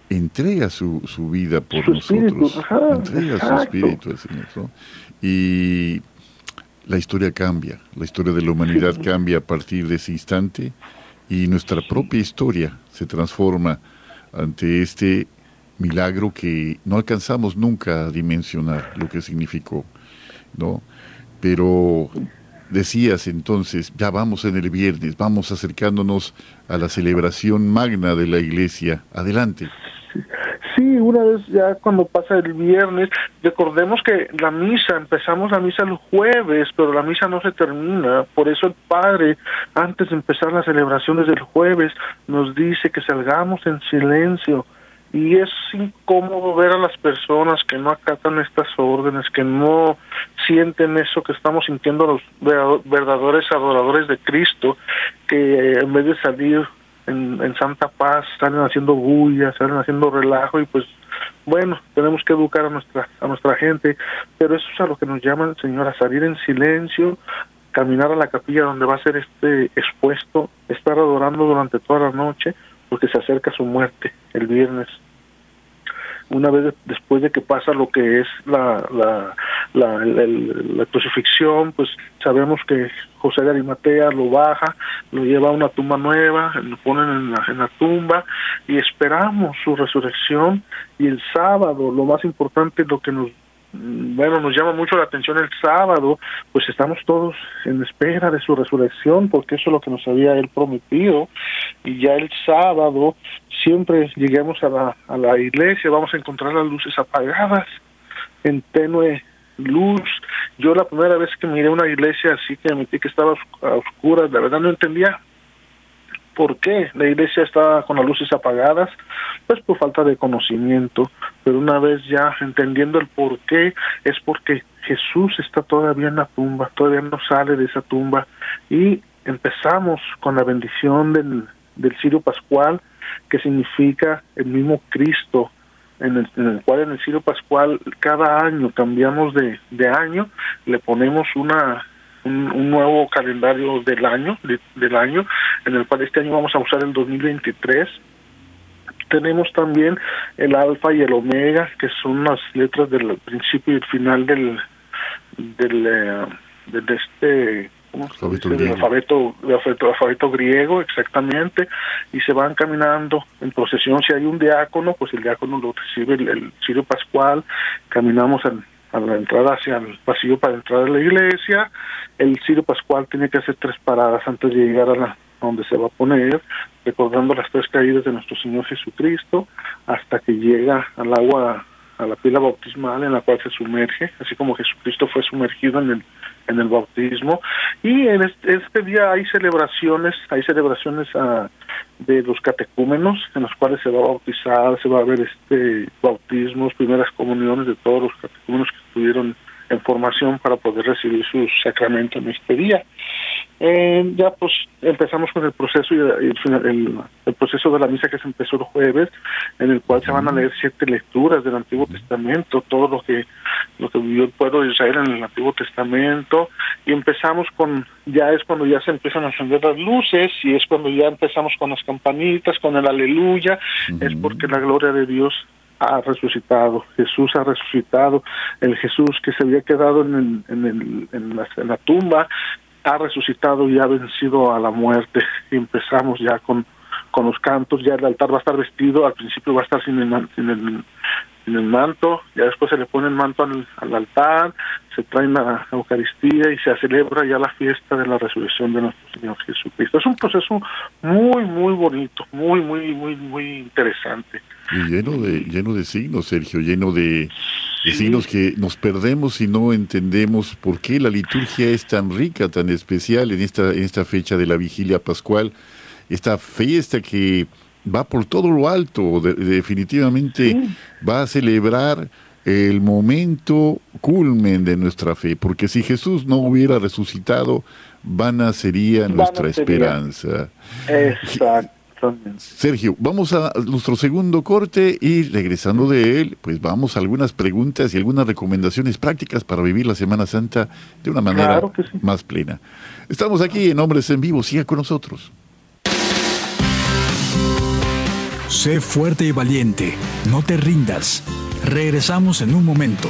entrega su, su vida por nosotros. entrega su espíritu al Señor ¿no? y la historia cambia, la historia de la humanidad <laughs> cambia a partir de ese instante y nuestra propia historia se transforma ante este milagro que no alcanzamos nunca a dimensionar lo que significó, ¿no? Pero decías entonces, ya vamos en el viernes, vamos acercándonos a la celebración magna de la iglesia. Adelante. Sí, una vez ya cuando pasa el viernes, recordemos que la misa, empezamos la misa el jueves, pero la misa no se termina, por eso el Padre, antes de empezar las celebraciones del jueves, nos dice que salgamos en silencio, y es incómodo ver a las personas que no acatan estas órdenes, que no sienten eso que estamos sintiendo los verdaderos adoradores de Cristo, que en vez de salir en, Santa Paz salen haciendo bulla, salen haciendo relajo y pues bueno, tenemos que educar a nuestra a nuestra gente, pero eso es a lo que nos llama el Señor, a salir en silencio, caminar a la capilla donde va a ser este expuesto, estar adorando durante toda la noche, porque se acerca su muerte el viernes una vez después de que pasa lo que es la, la, la, crucifixión, pues sabemos que José de Arimatea lo baja, lo lleva a una tumba nueva, lo ponen en la, en la tumba y esperamos su resurrección. Y el sábado, lo más importante, lo que nos bueno, nos llama mucho la atención el sábado, pues estamos todos en espera de su resurrección, porque eso es lo que nos había él prometido, y ya el sábado siempre lleguemos a la, a la iglesia, vamos a encontrar las luces apagadas, en tenue luz. Yo la primera vez que miré una iglesia así que metí que estaba a oscuras, la verdad no entendía ¿Por qué? La iglesia está con las luces apagadas, pues por falta de conocimiento, pero una vez ya entendiendo el por qué, es porque Jesús está todavía en la tumba, todavía no sale de esa tumba y empezamos con la bendición del, del Cirio Pascual, que significa el mismo Cristo, en el, cual en el Cirio Pascual cada año cambiamos de, de año, le ponemos una un, nuevo calendario del año, del año, en el cual este año vamos a usar el 2023. Tenemos también el alfa y el omega, que son las letras del principio y el final del, del, eh, de este alfabeto, griego. Alfabeto, alfabeto, griego, exactamente, y se van caminando en procesión. Si hay un diácono, pues el diácono lo recibe el, el Cirio Pascual, caminamos en, a la entrada hacia el pasillo para entrar a la iglesia. El Cirio Pascual tiene que hacer tres paradas antes de llegar a la donde se va a poner, recordando las tres caídas de nuestro Señor Jesucristo, hasta que llega al agua, a la pila bautismal en la cual se sumerge, así como Jesucristo fue sumergido en el en el bautismo y en este, día hay celebraciones hay celebraciones ah, de los catecúmenos en los cuales se va a bautizar se va a ver este bautismos primeras comuniones de todos los catecúmenos que estuvieron en formación para poder recibir su sacramento en este día. Eh, ya pues empezamos con el proceso y el, el, proceso de la misa que se empezó el jueves, en el cual se van a leer siete lecturas del Antiguo Testamento, todo lo que lo que vivió el pueblo de Israel en el Antiguo Testamento, y empezamos con, ya es cuando ya se empiezan a encender las luces, y es cuando ya empezamos con las campanitas, con el aleluya, es porque la gloria de Dios ha resucitado, Jesús ha resucitado, el Jesús que se había quedado en, el, en, la, en la tumba ha resucitado y ha vencido a la muerte. Empezamos ya con, con los cantos, ya el altar va a estar vestido, al principio va a estar sin el, sin el, el manto, ya después se le pone el manto al, al altar, se trae la Eucaristía y se celebra ya la fiesta de la resurrección de nuestro Señor Jesucristo. Es un proceso muy, muy bonito, muy, muy, muy, muy interesante. Y lleno de, lleno de signos, Sergio, lleno de, signos que nos perdemos y no entendemos por qué la liturgia es tan rica, tan especial en esta, en esta fecha de la vigilia pascual, esta fiesta que va por todo lo alto, definitivamente va a celebrar el momento culmen de nuestra fe, porque si Jesús no hubiera resucitado, vana sería nuestra esperanza. Exacto. Sergio, vamos a nuestro segundo corte y regresando de él, pues vamos a algunas preguntas y algunas recomendaciones prácticas para vivir la Semana Santa de una manera más plena. Estamos aquí en Hombres en Vivo, siga con nosotros. Sé fuerte y valiente, no te rindas. Regresamos en un momento.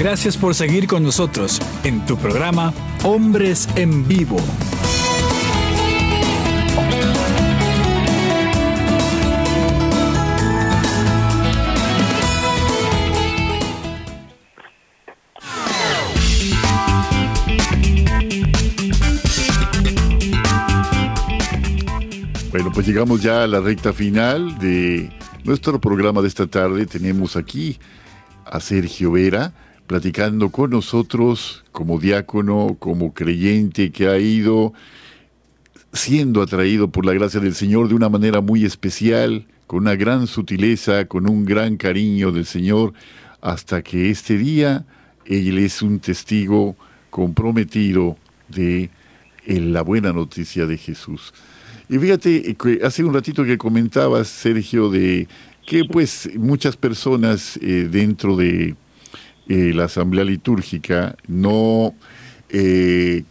Gracias por seguir con nosotros en tu programa Hombres en Vivo. Bueno, pues llegamos ya a la recta final de nuestro programa de esta tarde. Tenemos aquí a Sergio Vera platicando con nosotros como diácono, como creyente que ha ido siendo atraído por la gracia del Señor de una manera muy especial, con una gran sutileza, con un gran cariño del Señor, hasta que este día él es un testigo comprometido de la buena noticia de Jesús. Y fíjate, hace un ratito que comentabas, Sergio, de que pues muchas personas eh, dentro de eh, la asamblea litúrgica no, eh,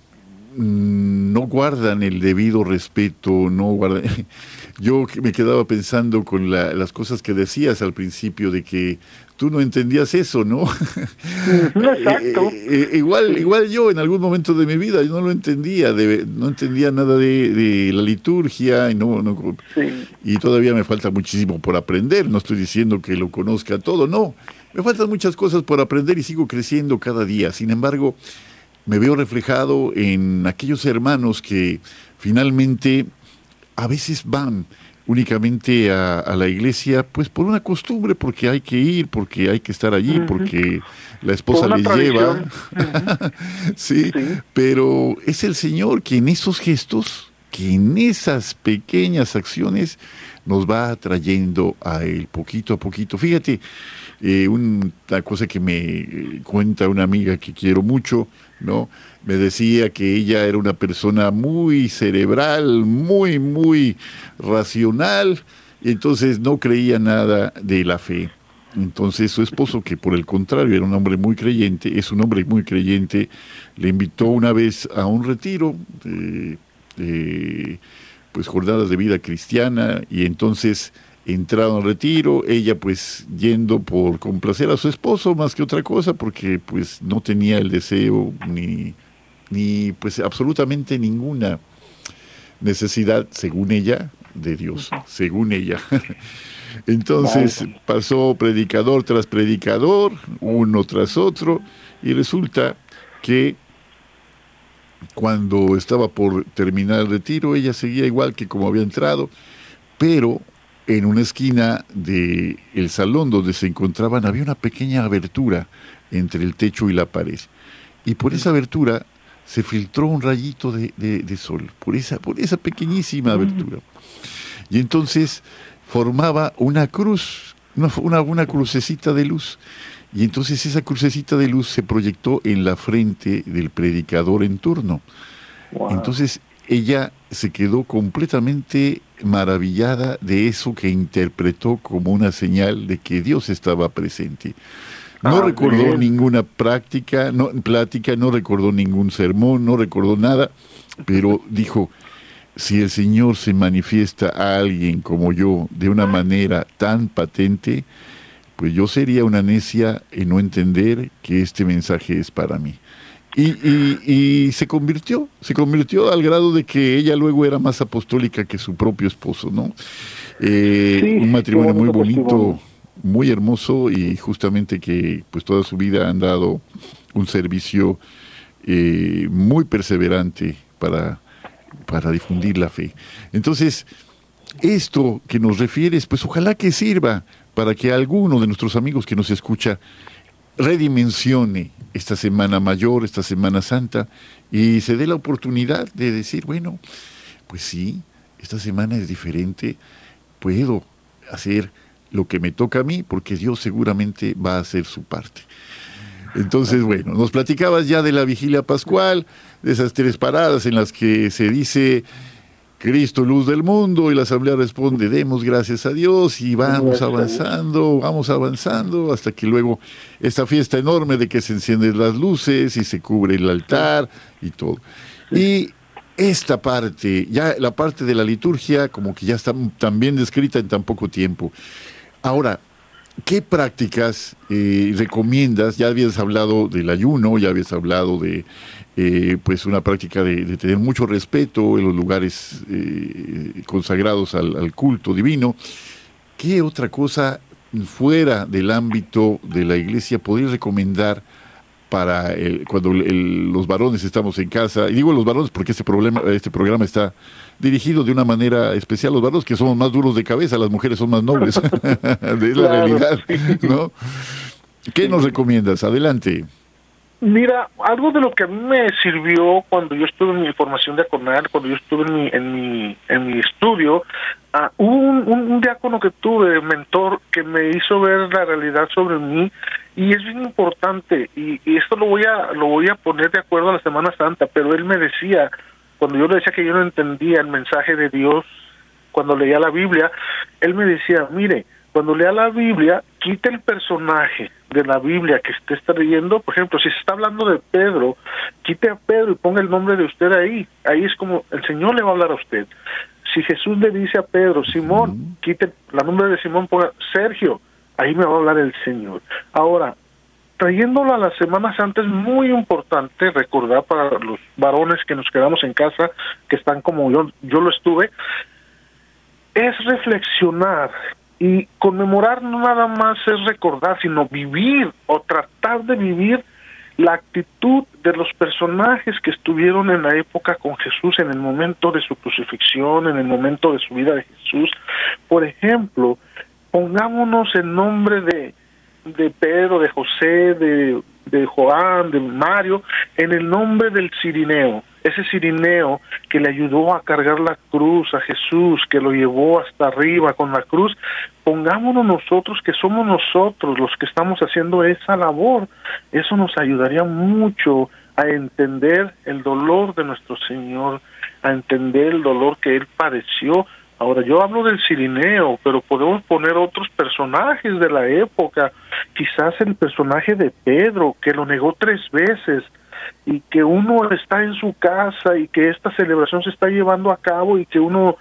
no guardan el debido respeto, no guardan... <laughs> Yo me quedaba pensando con las cosas que decías al principio de que tú no entendías eso, ¿no? <laughs> Exacto. Eh, eh, igual, igual yo en algún momento de mi vida yo no lo entendía, no entendía nada de, la liturgia y no, no y todavía me falta muchísimo por aprender. No estoy diciendo que lo conozca todo, no. Me faltan muchas cosas por aprender y sigo creciendo cada día. Sin embargo, me veo reflejado en aquellos hermanos que finalmente a veces van únicamente a, la iglesia, pues por una costumbre, porque hay que ir, porque hay que estar allí, porque la esposa les lleva. <laughs> sí, pero es el Señor que en esos gestos, que en esas pequeñas acciones, nos va atrayendo a Él poquito a poquito. Fíjate, eh, una cosa que me cuenta una amiga que quiero mucho, ¿no? Me decía que ella era una persona muy cerebral, muy, muy racional, y entonces no creía nada de la fe. Entonces su esposo, que por el contrario era un hombre muy creyente, es un hombre muy creyente, le invitó una vez a un retiro de pues jornadas de vida cristiana y entonces entraron al retiro, ella pues yendo por complacer a su esposo más que otra cosa, porque pues no tenía el deseo ni, ni pues absolutamente ninguna necesidad, según ella, de Dios, según ella. <laughs> Entonces pasó predicador tras predicador, uno tras otro, y resulta que cuando estaba por terminar el retiro, ella seguía igual que como había entrado, pero en una esquina del el salón donde se encontraban había una pequeña abertura entre el techo y la pared. Y por esa abertura se filtró un rayito de, sol, por esa, por esa pequeñísima abertura. Y entonces formaba una cruz, una, una, crucecita de luz. Y entonces esa crucecita de luz se proyectó en la frente del predicador en turno. Entonces ella se quedó completamente maravillada de eso que interpretó como una señal de que Dios estaba presente. No ah, recordó ninguna práctica, no, plática, no recordó ningún sermón, no recordó nada, pero <laughs> dijo, si el Señor se manifiesta a alguien como yo de una manera tan patente, pues yo sería una necia en no entender que este mensaje es para mí. Y, se convirtió, se convirtió al grado de que ella luego era más apostólica que su propio esposo, ¿no? Eh, un matrimonio muy bonito, muy hermoso y justamente que pues toda su vida han dado un servicio eh, muy perseverante para, para difundir la fe. Entonces, esto que nos refieres, pues ojalá que sirva para que alguno de nuestros amigos que nos escucha redimensione esta Semana Mayor, esta Semana Santa, y se dé la oportunidad de decir, bueno, pues sí, esta semana es diferente, puedo hacer lo que me toca a mí, porque Dios seguramente va a hacer su parte. Entonces, bueno, nos platicabas ya de la vigilia pascual, de esas tres paradas en las que se dice Cristo, luz del mundo, y la asamblea responde, demos gracias a Dios y vamos avanzando, vamos avanzando, hasta que luego esta fiesta enorme de que se encienden las luces y se cubre el altar y todo. Y esta parte, ya la parte de la liturgia, como que ya está tan bien descrita en tan poco tiempo. Ahora, ¿qué prácticas eh, recomiendas? Ya habías hablado del ayuno, ya habías hablado de eh, pues una práctica de, tener mucho respeto en los lugares eh, consagrados al, culto divino. ¿Qué otra cosa fuera del ámbito de la iglesia podría recomendar para cuando los varones estamos en casa? Y digo los varones porque este, problema, este programa está dirigido de una manera especial. Los varones que somos más duros de cabeza, las mujeres son más nobles. <laughs> es la realidad, ¿no? ¿Qué nos recomiendas? Adelante. Mira, algo de lo que a mí me sirvió cuando yo estuve en mi formación diaconal, cuando yo estuve en mi, en mi, en mi estudio, uh, un, un, diácono que tuve, mentor, que me hizo ver la realidad sobre mí y es bien importante y, y, esto lo voy a lo voy a poner de acuerdo a la Semana Santa, pero él me decía cuando yo le decía que yo no entendía el mensaje de Dios cuando leía la Biblia, él me decía, mire, cuando lea la Biblia, quite el personaje de la Biblia que usted está leyendo, por ejemplo, si se está hablando de Pedro, quite a Pedro y ponga el nombre de usted ahí. Ahí es como el Señor le va a hablar a usted. Si Jesús le dice a Pedro, Simón, quite el nombre de Simón, ponga Sergio, ahí me va a hablar el Señor. Ahora, trayéndolo a la Semana Santa es muy importante recordar para los varones que nos quedamos en casa, que están como yo, yo lo estuve, es reflexionar y conmemorar no nada más es recordar, sino vivir o tratar de vivir la actitud de los personajes que estuvieron en la época con Jesús, en el momento de su crucifixión, en el momento de su vida de Jesús. Por ejemplo, pongámonos el nombre de, de Pedro, de José, de, de Joán, de Mario, en el nombre del Cirineo ese Cirineo que le ayudó a cargar la cruz a Jesús, que lo llevó hasta arriba con la cruz, pongámonos nosotros que somos nosotros los que estamos haciendo esa labor. Eso nos ayudaría mucho a entender el dolor de nuestro Señor, a entender el dolor que Él padeció. Ahora, yo hablo del Cirineo, pero podemos poner otros personajes de la época, quizás el personaje de Pedro, que lo negó tres veces, y que uno está en su casa y que esta celebración se está llevando a cabo y que uno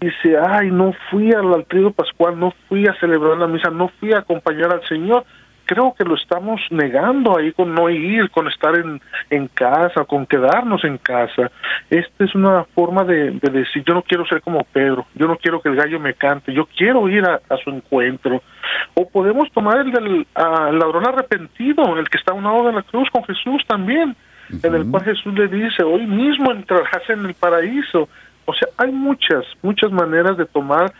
dice, ay, no fui al altrido pascual, no fui a celebrar la misa, no fui a acompañar al Señor, creo que lo estamos negando ahí con no ir, con estar en, en casa, con quedarnos en casa. Esta es una forma de, decir, yo no quiero ser como Pedro, yo no quiero que el gallo me cante, yo quiero ir a, su encuentro. O podemos tomar el del ladrón arrepentido, el que está a un lado de la cruz con Jesús también, en el cual Jesús le dice, hoy mismo entrarás en el paraíso. O sea, hay muchas, muchas maneras de tomar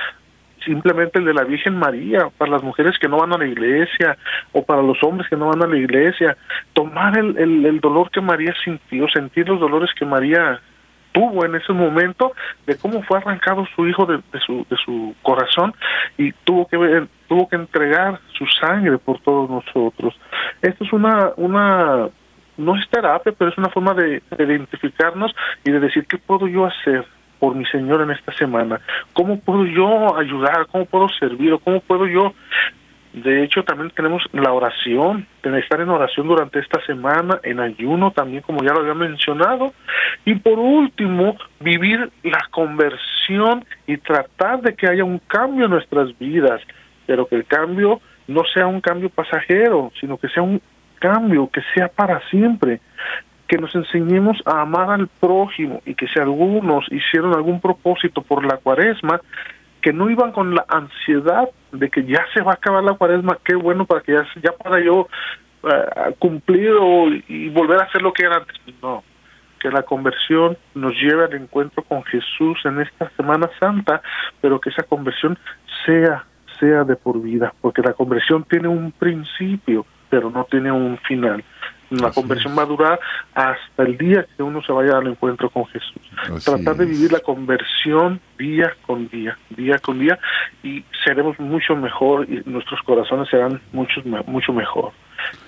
simplemente el de la Virgen María, para las mujeres que no van a la iglesia o para los hombres que no van a la iglesia, tomar el, el, dolor que María sintió, sentir los dolores que María tuvo en ese momento de cómo fue arrancado su hijo de, su de su corazón y tuvo que tuvo que entregar su sangre por todos nosotros. Esto es una una no es terapia pero es una forma de identificarnos y de decir qué puedo yo hacer por mi Señor en esta semana? ¿Cómo puedo yo ayudar? ¿Cómo puedo servir? ¿O cómo puedo yo de hecho, también tenemos la oración, estar en oración durante esta semana, en ayuno también, como ya lo había mencionado. Y por último, vivir la conversión y tratar de que haya un cambio en nuestras vidas, pero que el cambio no sea un cambio pasajero, sino que sea un cambio que sea para siempre que nos enseñemos a amar al prójimo y que si algunos hicieron algún propósito por la cuaresma, que no iban con la ansiedad de que ya se va a acabar la cuaresma, qué bueno para que ya, ya para yo uh, cumplir y volver a hacer lo que era antes. No, que la conversión nos lleve al encuentro con Jesús en esta Semana Santa, pero que esa conversión sea sea de por vida, porque la conversión tiene un principio, pero no tiene un final. La conversión va a durar hasta el día que uno se vaya al encuentro con Jesús. Tratar de vivir la conversión día con día, día con día, y seremos mucho mejor y nuestros corazones serán mucho, mucho mejor.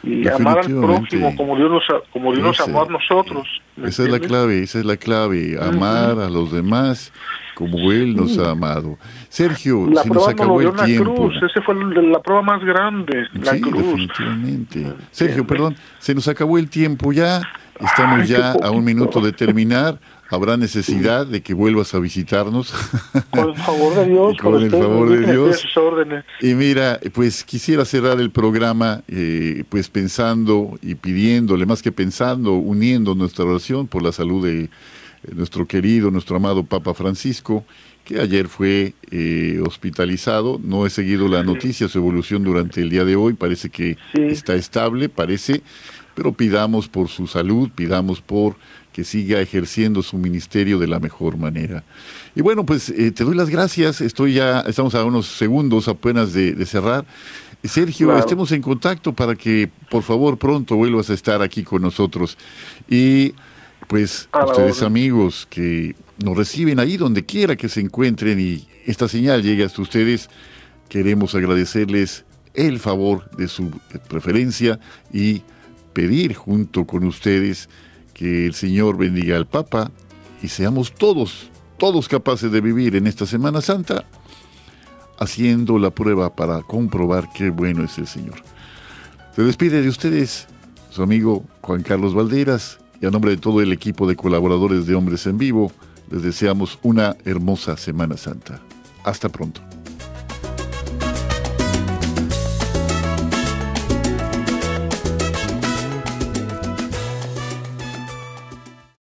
Y amar al prójimo como Dios nos, como Dios nos amó a nosotros. Esa es la clave, esa es la clave, amar a los demás como Él nos ha amado. Sergio, se nos acabó el tiempo. Cruz, esa fue la prueba más grande, la sí, definitivamente. Sergio, perdón, se nos acabó el tiempo ya, estamos ya a un minuto de terminar. ¿Habrá necesidad de que vuelvas a visitarnos? Con el favor de Dios. <laughs> con el favor de Dios. Y mira, pues quisiera cerrar el programa eh, pues pensando y pidiéndole, más que pensando, uniendo nuestra oración por la salud de nuestro querido, nuestro amado Papa Francisco, que ayer fue eh, hospitalizado. No he seguido la noticia, su evolución durante el día de hoy. Parece que está estable, parece, pero pidamos por su salud, pidamos por que siga ejerciendo su ministerio de la mejor manera. Y bueno, pues eh, te doy las gracias. Estoy ya, estamos a unos segundos apenas de, cerrar. Sergio, estemos en contacto para que por favor pronto vuelvas a estar aquí con nosotros. Y pues ustedes amigos que nos reciben ahí donde quiera que se encuentren y esta señal llegue hasta ustedes, queremos agradecerles el favor de su preferencia y pedir junto con ustedes que el Señor bendiga al Papa y seamos todos, todos capaces de vivir en esta Semana Santa haciendo la prueba para comprobar qué bueno es el Señor. Se despide de ustedes su amigo Juan Carlos Valderas y a nombre de todo el equipo de colaboradores de Hombres en Vivo, les deseamos una hermosa Semana Santa. Hasta pronto.